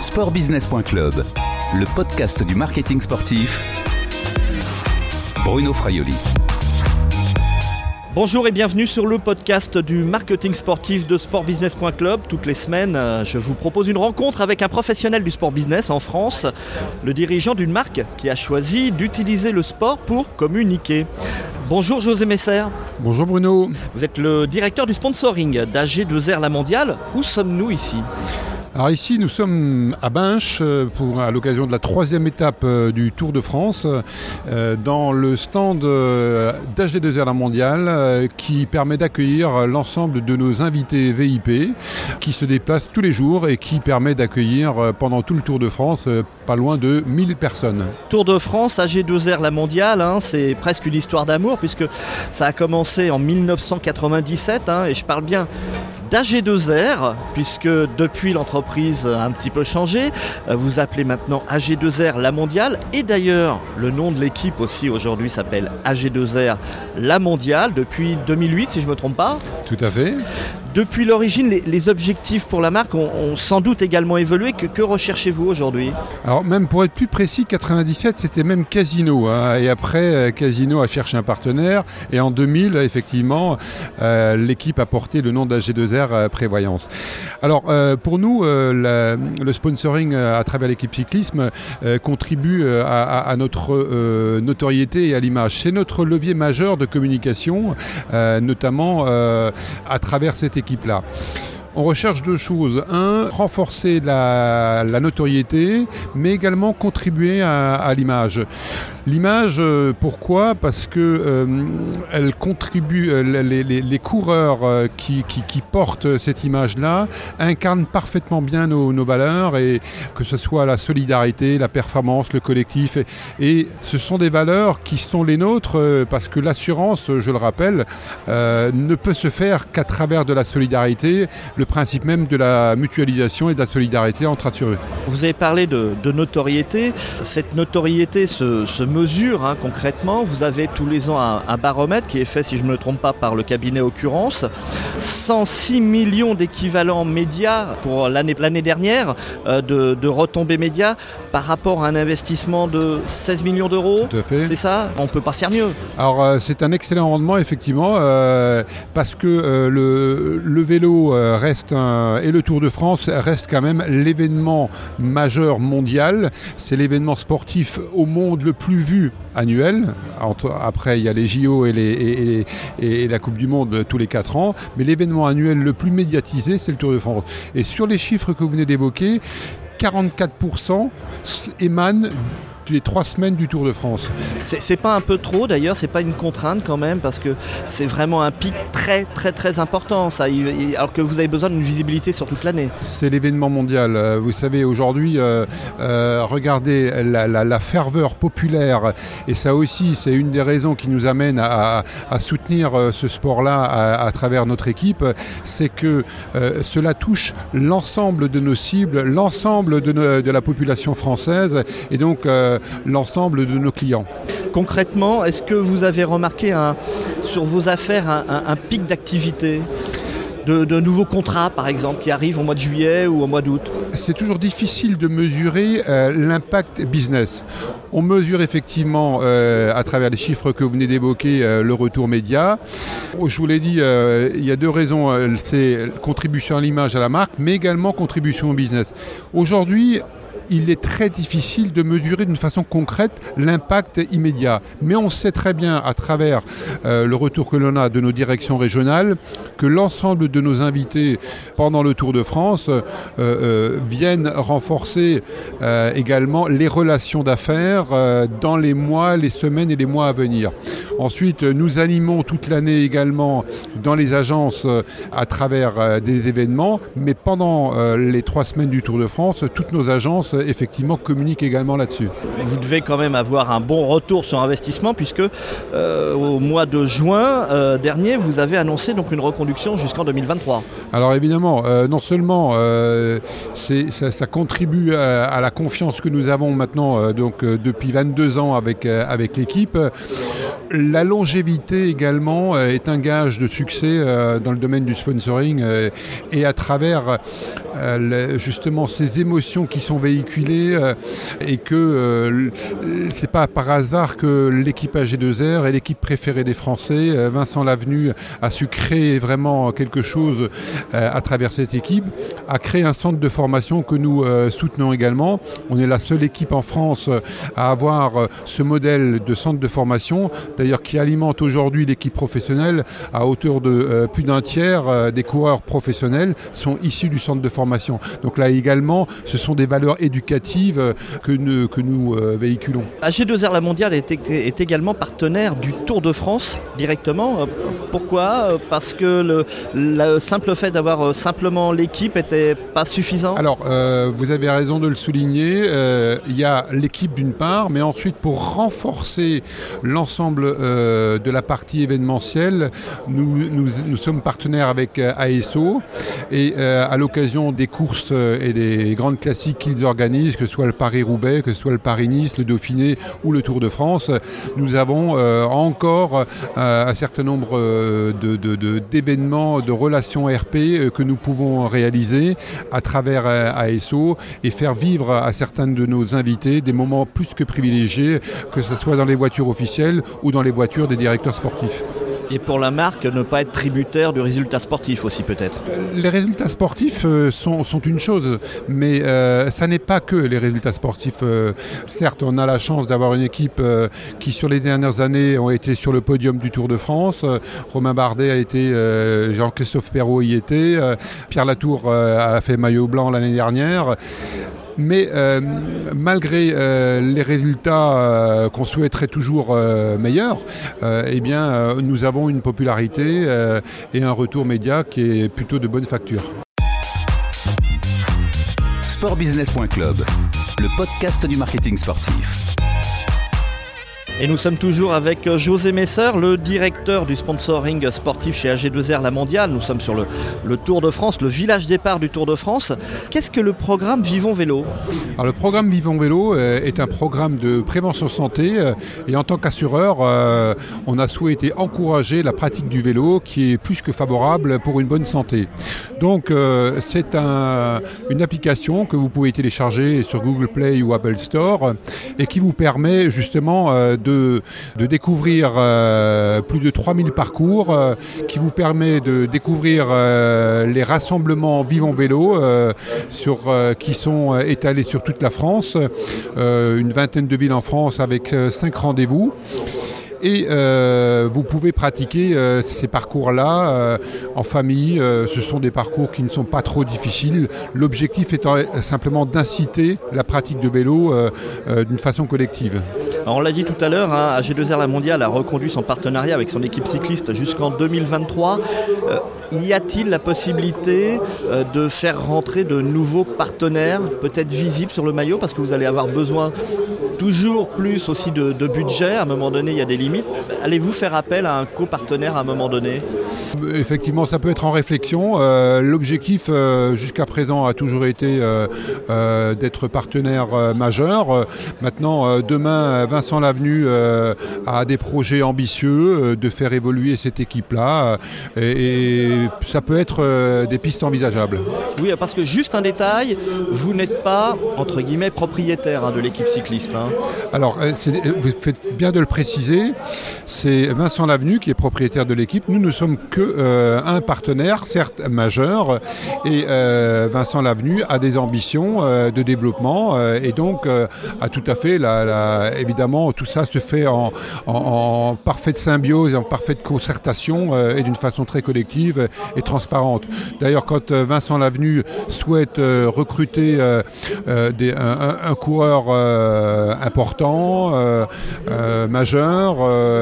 Sportbusiness.club, le podcast du marketing sportif. Bruno Fraioli. Bonjour et bienvenue sur le podcast du marketing sportif de sportbusiness.club. Toutes les semaines, euh, je vous propose une rencontre avec un professionnel du sport business en France, le dirigeant d'une marque qui a choisi d'utiliser le sport pour communiquer. Bonjour José Messer. Bonjour Bruno. Vous êtes le directeur du sponsoring d'AG2R La Mondiale. Où sommes-nous ici? Alors ici, nous sommes à Binche euh, pour à l'occasion de la troisième étape euh, du Tour de France, euh, dans le stand d'HD2R La Mondiale, qui permet d'accueillir l'ensemble de nos invités VIP, qui se déplacent tous les jours et qui permet d'accueillir pendant tout le Tour de France pas loin de 1000 personnes. Tour de France, AG2R La Mondiale, hein, c'est presque une histoire d'amour puisque ça a commencé en 1997 hein, et je parle bien d'AG2R, puisque depuis l'entreprise a un petit peu changé. Euh, vous appelez maintenant AG2R La Mondiale. Et d'ailleurs, le nom de l'équipe aussi aujourd'hui s'appelle AG2R La Mondiale depuis 2008, si je ne me trompe pas. Tout à fait. Depuis l'origine, les, objectifs pour la marque ont, sans doute également évolué. Que, recherchez-vous aujourd'hui? Alors même pour être plus précis, 97 c'était même Casino. Hein. et après, euh, Casino a cherché un partenaire. Et en 2000, effectivement, euh, l'équipe a porté le nom d'AG2R euh, Prévoyance. Alors pour nous, le sponsoring à travers l'équipe cyclisme contribue à, notre notoriété et à l'image. C'est notre levier majeur de communication, notamment à travers cette équipe équipe-là. On recherche deux choses. Un, renforcer la, notoriété, mais également contribuer à, l'image. L'image, euh, pourquoi? Parce que euh, elle contribue, euh, les, coureurs qui, portent cette image-là incarnent parfaitement bien nos, valeurs, et que ce soit la solidarité, la performance, le collectif. Et, ce sont des valeurs qui sont les nôtres, parce que l'assurance, je le rappelle, ne peut se faire qu'à travers de la solidarité principe même de la mutualisation et de la solidarité entre assurés. Vous avez parlé de, notoriété. Cette notoriété se, mesure hein, concrètement. Vous avez tous les ans un, baromètre qui est fait, si je ne me trompe pas, par le cabinet Occurrence. 106 millions d'équivalents médias pour l'année dernière euh, de, retombées médias par rapport à un investissement de 16 millions d'euros. Tout à fait. C'est ça? On ne peut pas faire mieux. Alors euh, c'est un excellent rendement effectivement euh, parce que le, le, vélo reste et le Tour de France reste quand même l'événement majeur mondial. C'est l'événement sportif au monde le plus vu annuel. après, il y a les JO et, et, la Coupe du Monde tous les 4 ans. Mais l'événement annuel le plus médiatisé, c'est le Tour de France. Et sur les chiffres que vous venez d'évoquer, 44% émanent les trois semaines du Tour de France. C'est pas un peu trop d'ailleurs, c'est pas une contrainte quand même parce que c'est vraiment un pic très très très important ça, alors que vous avez besoin d'une visibilité sur toute l'année. C'est l'événement mondial. Euh, vous savez aujourd'hui, euh, euh, regardez la, ferveur populaire et ça aussi c'est une des raisons qui nous amène à, soutenir ce sport-là à, travers notre équipe, c'est que cela touche l'ensemble de nos cibles, l'ensemble de, de, la population française et donc l'ensemble de nos clients. Concrètement, est-ce que vous avez remarqué sur vos affaires un, pic d'activité de, nouveaux contrats, par exemple, qui arrivent au mois de juillet ou au mois d'août? C'est toujours difficile de mesurer euh, l'impact business. On mesure effectivement, euh, à travers les chiffres que vous venez d'évoquer, euh, le retour média. Je vous l'ai dit, il y a deux raisons. C'est contribution à l'image à la marque, mais également contribution au business. Aujourd'hui, il est très difficile de mesurer d'une façon concrète l'impact immédiat. Mais on sait très bien à travers euh, le retour que l'on a de nos directions régionales que l'ensemble de nos invités pendant le Tour de France euh, euh, viennent renforcer également les relations d'affaires dans les mois, les semaines et les mois à venir. Ensuite, nous animons toute l'année également dans les agences à travers des événements, mais pendant les trois semaines du Tour de France, toutes nos agences effectivement communique également là-dessus. Vous devez quand même avoir un bon retour sur investissement puisque euh, au mois de juin euh, dernier, vous avez annoncé donc une reconduction jusqu'en 2023. Alors évidemment, euh, non seulement ça, contribue à, la confiance que nous avons maintenant donc depuis 22 ans avec, avec l'équipe, La longévité également est un gage de succès dans le domaine du sponsoring et à travers justement ces émotions qui sont véhiculées et que c'est pas par hasard que l'équipe AG2R est l'équipe préférée des Français. Vincent Lavenu a su créer vraiment quelque chose à travers cette équipe, a créé un centre de formation que nous soutenons également. On est la seule équipe en France à avoir ce modèle de centre de formation, d'ailleurs qui alimente aujourd'hui l'équipe professionnelle à hauteur de euh, plus d'un tiers euh, des coureurs professionnels sont issus du centre de formation. Donc là également, ce sont des valeurs éducatives euh, que, nous, que nous véhiculons. AG2R La Mondiale est, est, également partenaire du Tour de France directement. Pourquoi? Parce que le, simple fait d'avoir simplement l'équipe n'était pas suffisant? Alors, vous avez raison de le souligner. Il y a l'équipe d'une part, mais ensuite pour renforcer l'ensemble euh, de la partie événementielle, nous, nous, sommes partenaires avec euh, ASO et euh, à l'occasion des courses et des grandes classiques qu'ils organisent, que ce soit le Paris-Roubaix, que ce soit le Paris-Nice, le Dauphiné ou le Tour de France, nous avons encore un certain nombre d'événements, de, de, relations RP que nous pouvons réaliser à travers ASO et faire vivre à certains de nos invités des moments plus que privilégiés, que ce soit dans les voitures officielles ou dans les voitures des directeurs sportifs. Et pour la marque, ne pas être tributaire du résultat sportif aussi peut-être Les résultats sportifs euh, sont, une chose, mais euh, ça n'est pas que les résultats sportifs. Euh, certes, on a la chance d'avoir une équipe qui sur les dernières années ont été sur le podium du Tour de France. Romain Bardet a été, Jean-Christophe Perrault y était, Pierre Latour a fait maillot blanc l'année dernière. Mais euh, malgré euh, les résultats euh, qu'on souhaiterait toujours meilleurs, eh bien, nous avons une popularité et un retour média qui est plutôt de bonne facture. Sportbusiness.club, le podcast du marketing sportif. Et nous sommes toujours avec euh, José Messer, le directeur du sponsoring sportif chez AG2R La Mondiale. Nous sommes sur le, Tour de France, le village départ du Tour de France. Qu'est-ce que le programme Vivons Vélo? Alors, Le programme Vivons Vélo euh, est un programme de prévention santé euh, et en tant qu'assureur, on a souhaité encourager la pratique du vélo qui est plus que favorable pour une bonne santé. Donc c'est une application que vous pouvez télécharger sur Google Play ou Apple Store et qui vous permet justement de, découvrir euh, plus de 3000 parcours euh, qui vous permet de découvrir euh, les rassemblements vivants vélo qui sont étalés sur toute la France, une vingtaine de villes en France avec cinq rendez-vous. Et vous pouvez pratiquer ces parcours-là en famille. ce sont des parcours qui ne sont pas trop difficiles. L'objectif étant simplement d'inciter la pratique de vélo d'une façon collective on l'a dit tout à l'heure, hein, AG2R La Mondiale a reconduit son partenariat avec son équipe cycliste jusqu'en 2023. Euh, y a-t-il la possibilité euh, de faire rentrer de nouveaux partenaires, peut-être visibles sur le maillot, parce que vous allez avoir besoin toujours plus aussi de, budget. À un moment donné, il y a des limites. Allez-vous faire appel à un copartenaire à un moment donné? Effectivement, ça peut être en réflexion. Euh, l'objectif jusqu'à présent a toujours été d'être partenaire majeur. Maintenant, demain, Vincent Lavenu euh, a des projets ambitieux euh, de faire évoluer cette équipe-là euh, et, ça peut être des pistes envisageables. Oui, parce que juste un détail, vous n'êtes pas, entre guillemets, propriétaire hein, de l'équipe cycliste. Hein. Alors, vous faites bien de le préciser, c'est Vincent Lavenu qui est propriétaire de l'équipe. Nous ne sommes que un partenaire, certes majeur, et Vincent Lavenu a des ambitions de développement et donc a tout à fait évidemment tout ça se fait en, parfaite symbiose, en parfaite concertation euh, et d'une façon très collective et transparente. D'ailleurs, quand euh, Vincent Lavenu souhaite euh, recruter un, coureur important, majeur,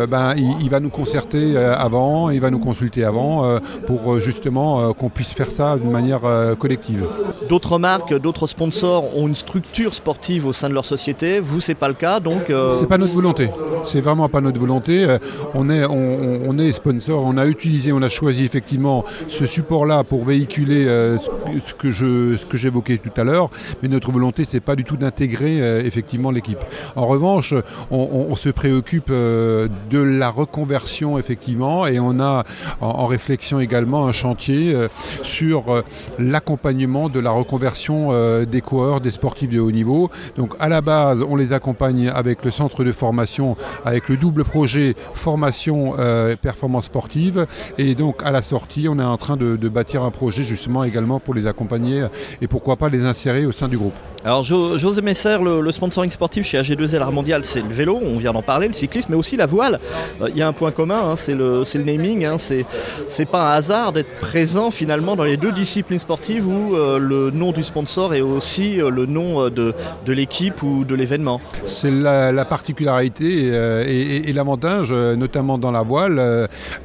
ben, il, va nous concerter avant, il va nous consulter avant pour justement qu'on puisse faire ça d'une manière collective. D'autres marques, d'autres sponsors ont une structure sportive au sein de leur société. Vous, c'est pas le cas, donc c'est pas notre volonté. C'est vraiment pas notre volonté. Euh, on est, on, est sponsor. On a utilisé, on a choisi effectivement ce support-là pour véhiculer euh, ce que je ce que j'évoquais tout à l'heure, mais notre volonté c'est pas du tout d'intégrer effectivement l'équipe. En revanche, on, se préoccupe de la reconversion effectivement et on a en, réflexion également un chantier sur l'accompagnement de la reconversion des coureurs, des sportifs de haut niveau. Donc à la base, on les accompagne avec le centre de formation, avec le double projet formation euh, performance sportive. Et donc à la sortie, on est en train de, bâtir un projet justement également pour les accompagner et pourquoi pas les insérer au sein du groupe. Alors José Messer, le, sponsoring sportif chez AG2L Mondial, c'est le vélo, on vient d'en parler, le cyclisme, mais aussi la voile. Euh, il y a un point commun, hein, c'est le, naming. Hein, c'est pas un hasard d'être présent finalement dans les deux disciplines sportives où euh, le nom du sponsor est aussi le nom de, l'équipe ou de l'événement. C'est la, particularité et, et l'avantage, notamment dans la voile,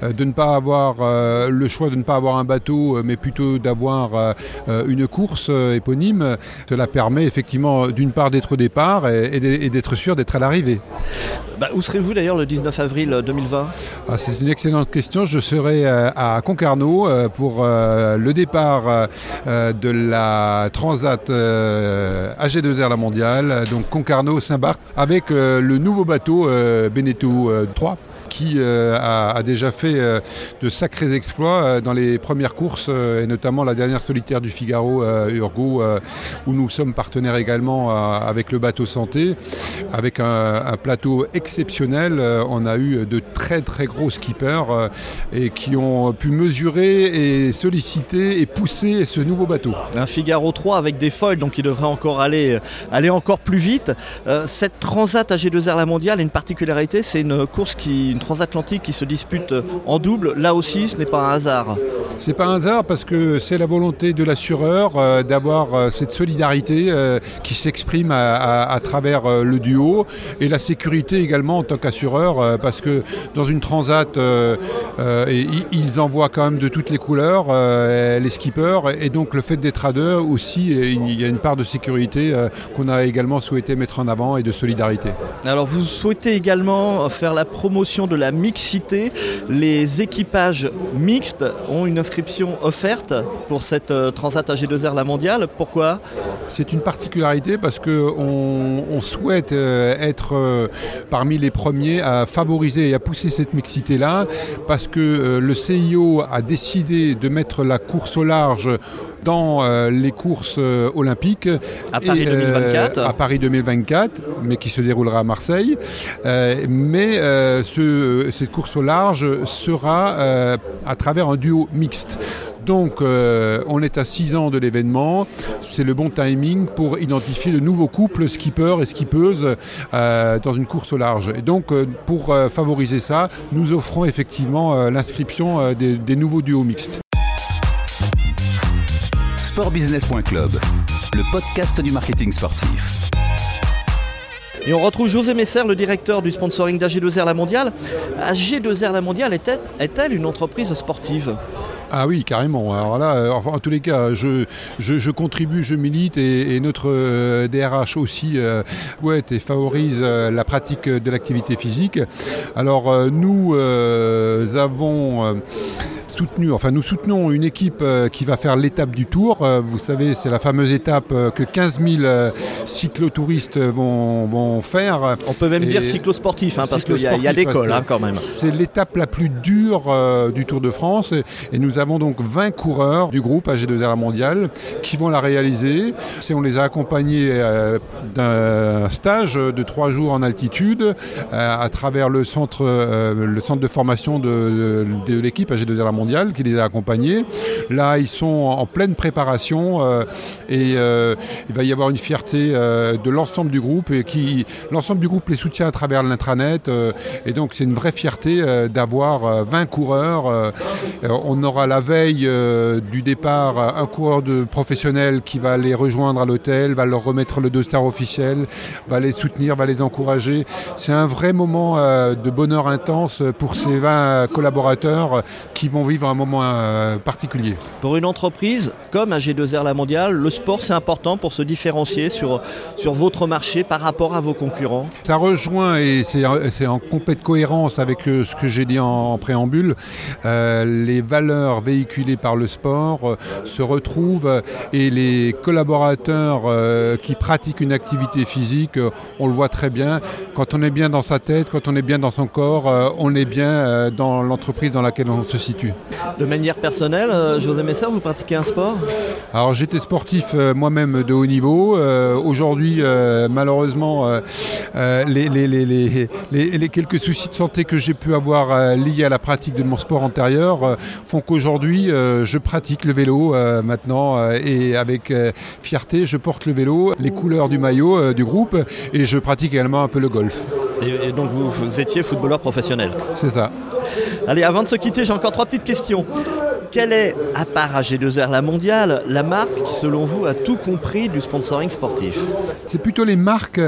euh, de ne pas avoir euh, le choix de ne pas avoir un bateau, euh, mais plutôt d'avoir une course éponyme. Cela permet effectivement d'une part d'être au départ et, d'être sûr d'être à l'arrivée. Bah, où serez-vous d'ailleurs le 19 avril 2020 ah, C'est une excellente question. Je serai à Concarneau pour le départ de la Transat AG2R La Mondiale, donc Concarneau-Saint-Barth, avec le nouveau bateau Beneteau 3 qui euh, a, déjà fait euh, de sacrés exploits euh, dans les premières courses, et notamment la dernière solitaire du Figaro, Urgo, où nous sommes partenaires également avec le bateau santé, avec un, plateau exceptionnel. on a eu de très très gros skippers et qui ont pu mesurer et solliciter et pousser ce nouveau bateau. Un Figaro 3 avec des foils, donc il devrait encore aller, aller encore plus vite. cette Transat AG2R La Mondiale une particularité, c'est une course qui, transatlantique qui se dispute en double, là aussi ce n'est pas un hasard. C'est pas un hasard parce que c'est la volonté de l'assureur euh, d'avoir euh, cette solidarité euh, qui s'exprime à, travers le duo et la sécurité également en tant qu'assureur parce que dans une transat ils envoient quand même de toutes les couleurs les skippers et donc le fait d'être à deux aussi il y a une part de sécurité qu'on a également souhaité mettre en avant et de solidarité. Alors vous souhaitez également faire la promotion de la mixité. Les équipages mixtes ont une inscription offerte pour cette euh, Transat AG2R La Mondiale. Pourquoi? C'est une particularité parce qu'on on souhaite euh, être euh, parmi les premiers à favoriser et à pousser cette mixité-là parce que le CIO a décidé de mettre la course au large dans euh, les courses euh, olympiques. À Paris 2024 euh, À Paris 2024, mais qui se déroulera à Marseille. mais cette course au large sera à travers un duo mixte. Donc on est à 6 ans de l'événement, c'est le bon timing pour identifier de nouveaux couples skippers et skippeuses dans une course au large. Et donc pour favoriser ça, nous offrons effectivement l'inscription des nouveaux duos mixtes sportbusiness.club, le podcast du marketing sportif. Et on retrouve José Messer, le directeur du sponsoring d'AG2R La Mondiale. AG2R La Mondiale est-elle une entreprise sportive? Ah oui, carrément. Alors là, euh, en tous les cas, je, je, contribue, je milite et, notre DRH euh, aussi euh, et favorise la pratique de l'activité physique. Alors nous avons soutenu, enfin nous soutenons une équipe euh, qui va faire l'étape du Tour. Euh, vous savez, c'est la fameuse étape euh, que 15 000 cyclotouristes vont, vont faire. On peut même dire cyclosportif, hein, parce qu'il y a, y a des cols hein, quand même. C'est l'étape la plus dure du Tour de France et nous avons donc 20 coureurs du groupe AG2R Mondial qui vont la réaliser. on les a accompagnés d'un stage de trois jours en altitude à travers le centre, le centre de formation de, de, l'équipe AG2R Mondial qui les a accompagnés. Là, ils sont en pleine préparation euh, et euh, il va y avoir une fierté euh, de l'ensemble du groupe et qui l'ensemble du groupe les soutient à travers l'intranet et donc c'est une vraie fierté d'avoir 20 coureurs. on aura la veille du départ un coureur de professionnel qui va les rejoindre à l'hôtel, va leur remettre le dossard officiel, va les soutenir, va les encourager. C'est un vrai moment de bonheur intense pour ces 20 collaborateurs qui vont vivre vivre un moment euh, particulier. Pour une entreprise comme AG2R La Mondiale, le sport c'est important pour se différencier sur, sur votre marché par rapport à vos concurrents Ça rejoint et c'est en complète cohérence avec euh, ce que j'ai dit en, préambule. les valeurs véhiculées par le sport se retrouvent et les collaborateurs qui pratiquent une activité physique, on le voit très bien, quand on est bien dans sa tête, quand on est bien dans son corps, on est bien dans l'entreprise dans laquelle on se situe. De manière personnelle, euh, José Messer, vous pratiquez un sport? Alors j'étais sportif euh, moi-même de haut niveau. Euh, aujourd'hui, malheureusement, les, les, quelques soucis de santé que j'ai pu avoir liés à la pratique de mon sport antérieur font qu'aujourd'hui, je pratique le vélo maintenant et avec fierté, je porte le vélo, les couleurs du maillot du groupe et je pratique également un peu le golf. Et, donc vous étiez footballeur professionnel? C'est ça. Allez, avant de se quitter, j'ai encore trois petites questions. Quelle est, à part AG2R La Mondiale, la marque qui, selon vous, a tout compris du sponsoring sportif C'est plutôt les marques,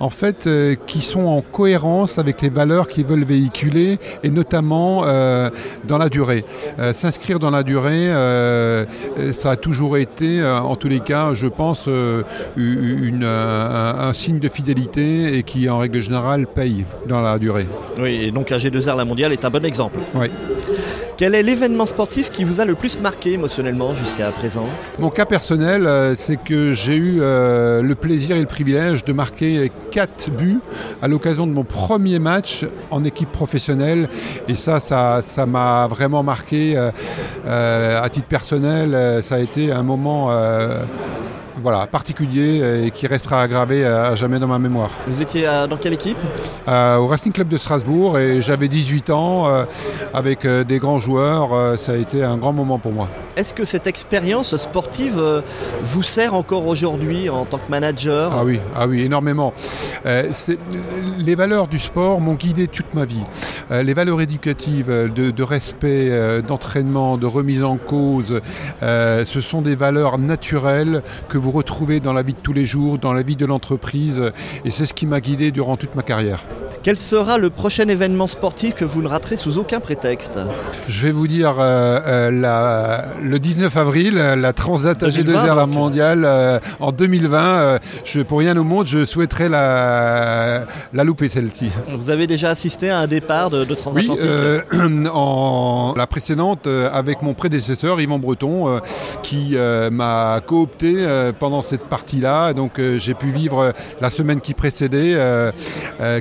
en fait, euh, qui sont en cohérence avec les valeurs qu'ils veulent véhiculer, et notamment euh, dans la durée. Euh, s'inscrire dans la durée, ça a toujours été, en tous les cas, je pense, une, un, signe de fidélité et qui, en règle générale, paye dans la durée. Oui, et donc AG2R La Mondiale est un bon exemple. Oui. Quel est l'événement sportif qui vous a le plus marqué émotionnellement jusqu'à présent Mon cas personnel, euh, c'est que j'ai eu euh, le plaisir et le privilège de marquer 4 buts à l'occasion de mon premier match en équipe professionnelle. Et ça, ça m'a vraiment marqué euh, à titre personnel. Ça a été un moment voilà, particulier et qui restera aggravé à jamais dans ma mémoire. Vous étiez dans quelle équipe Au Racing Club de Strasbourg et j'avais 18 ans euh, avec euh, des grands joueurs. Euh, ça a été un grand moment pour moi. Est-ce que cette expérience sportive vous sert encore aujourd'hui en tant que manager? Ah oui, ah oui énormément. les valeurs du sport m'ont guidé toute ma vie. les valeurs éducatives de respect, d'entraînement, de remise en cause, ce sont des valeurs naturelles que vous retrouvez dans la vie de tous les jours, dans la vie de l'entreprise. Et c'est ce qui m'a guidé durant toute ma carrière. Quel sera le prochain événement sportif que vous ne raterez sous aucun prétexte Je vais vous dire euh, euh, le 19 avril, la Transat AG2R la mondiale euh, en 2020. je, pour rien au monde, je souhaiterais la, la louper celle-ci. Vous avez déjà assisté à un départ de, de Oui, en la précédente avec mon prédécesseur Yvan Breton qui m'a coopté pendant cette partie-là. Donc j'ai pu vivre la semaine qui précédait,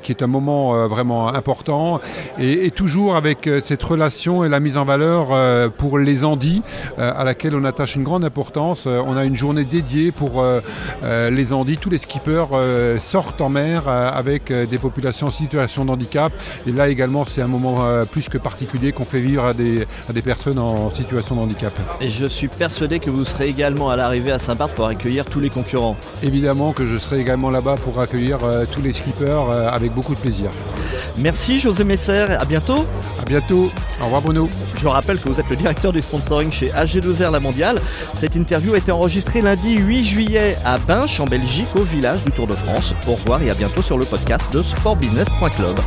qui est un moment euh, vraiment important et, toujours avec euh, cette relation et la mise en valeur euh, pour les Andis à laquelle on attache une grande importance. on a une journée dédiée pour les Andis. Tous les skippers sortent en mer avec des populations en situation de handicap et là également c'est un moment plus que particulier qu'on fait vivre à des, à des personnes en situation de handicap. Et je suis persuadé que vous serez également à l'arrivée à Saint-Barth pour accueillir tous les concurrents. Évidemment que je serai également là-bas pour accueillir tous les skippers avec beaucoup de plaisir. Merci José Messer, à bientôt. À bientôt. Au revoir Bruno. Je rappelle que vous êtes le directeur du sponsoring chez AG2R La Mondiale. Cette interview a été enregistrée lundi 8 juillet à Binche en Belgique au village du Tour de France. Au revoir et à bientôt sur le podcast de sportbusiness.club.